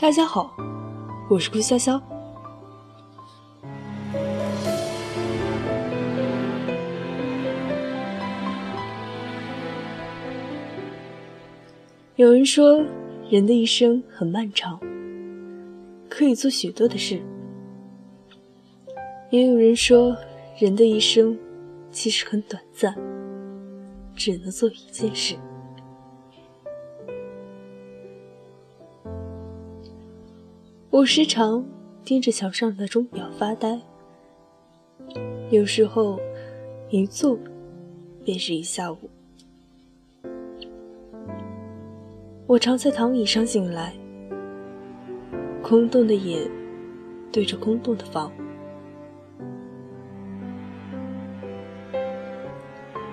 大家好，我是顾潇潇。有人说，人的一生很漫长，可以做许多的事；也有人说，人的一生其实很短暂，只能做一件事。我时常盯着墙上的钟表发呆，有时候一坐便是一下午。我常在躺椅上醒来，空洞的眼对着空洞的房。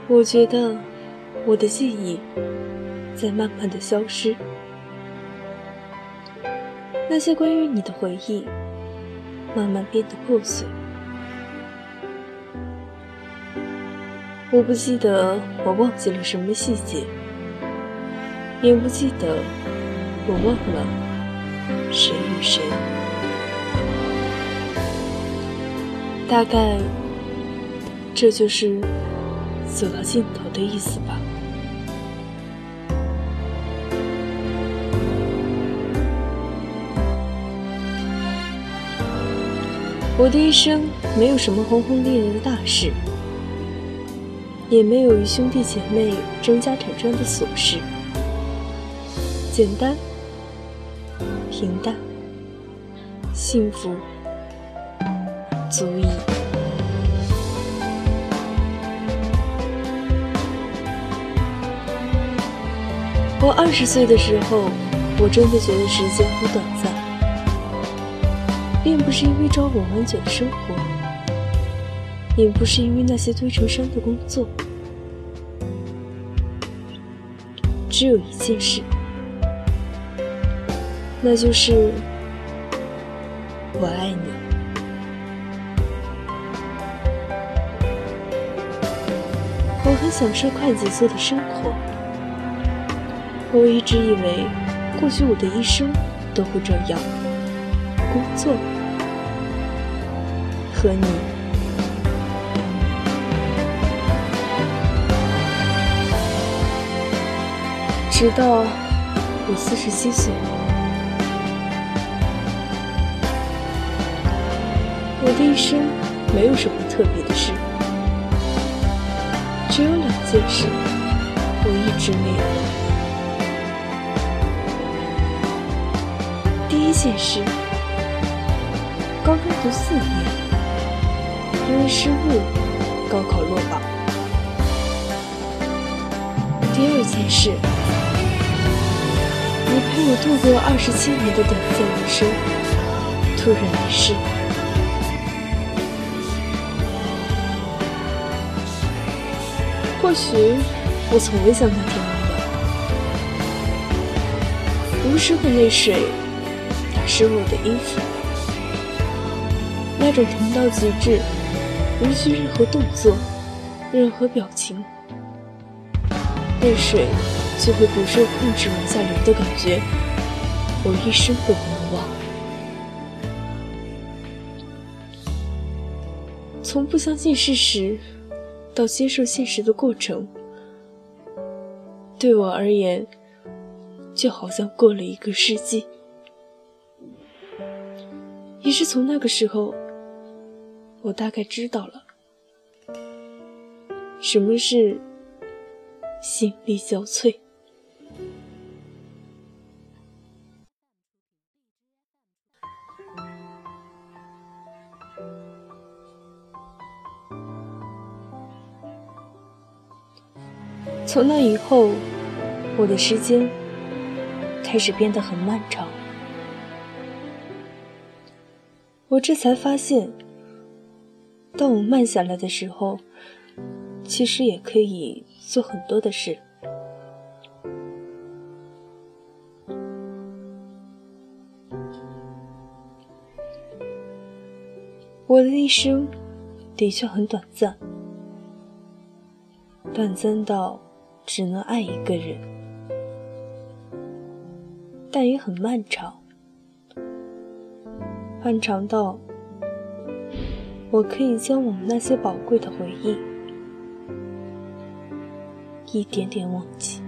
我觉得我的记忆在慢慢的消失。那些关于你的回忆，慢慢变得破碎。我不记得我忘记了什么细节，也不记得我忘了谁与谁。大概这就是走到尽头的意思吧。我的一生没有什么轰轰烈烈的大事，也没有与兄弟姐妹争家产赚的琐事，简单、平淡、幸福，足矣。我二十岁的时候，我真的觉得时间很短暂。并不是因为朝九晚九的生活，也不是因为那些堆成山的工作，只有一件事，那就是我爱你。我很享受快节奏的生活，我一直以为，或许我的一生都会这样，工作。和你，直到我四十七岁，我的一生没有什么特别的事，只有两件事我一直没有。第一件事，高中读四年。因为失误，高考落榜。第二件事，你陪我度过二十七年的短暂人生，突然离世。或许我从未像那天那样，无声的泪水打湿我的衣服，那种疼到极致。无需任何动作，任何表情，泪水就会不受控制往下流的感觉，我一生都不能忘。从不相信事实到接受现实的过程，对我而言，就好像过了一个世纪。也是从那个时候。我大概知道了，什么是心力交瘁。从那以后，我的时间开始变得很漫长。我这才发现。当我慢下来的时候，其实也可以做很多的事。我的一生的确很短暂，短暂到只能爱一个人，但也很漫长，漫长到我可以将我们那些宝贵的回忆一点点忘记。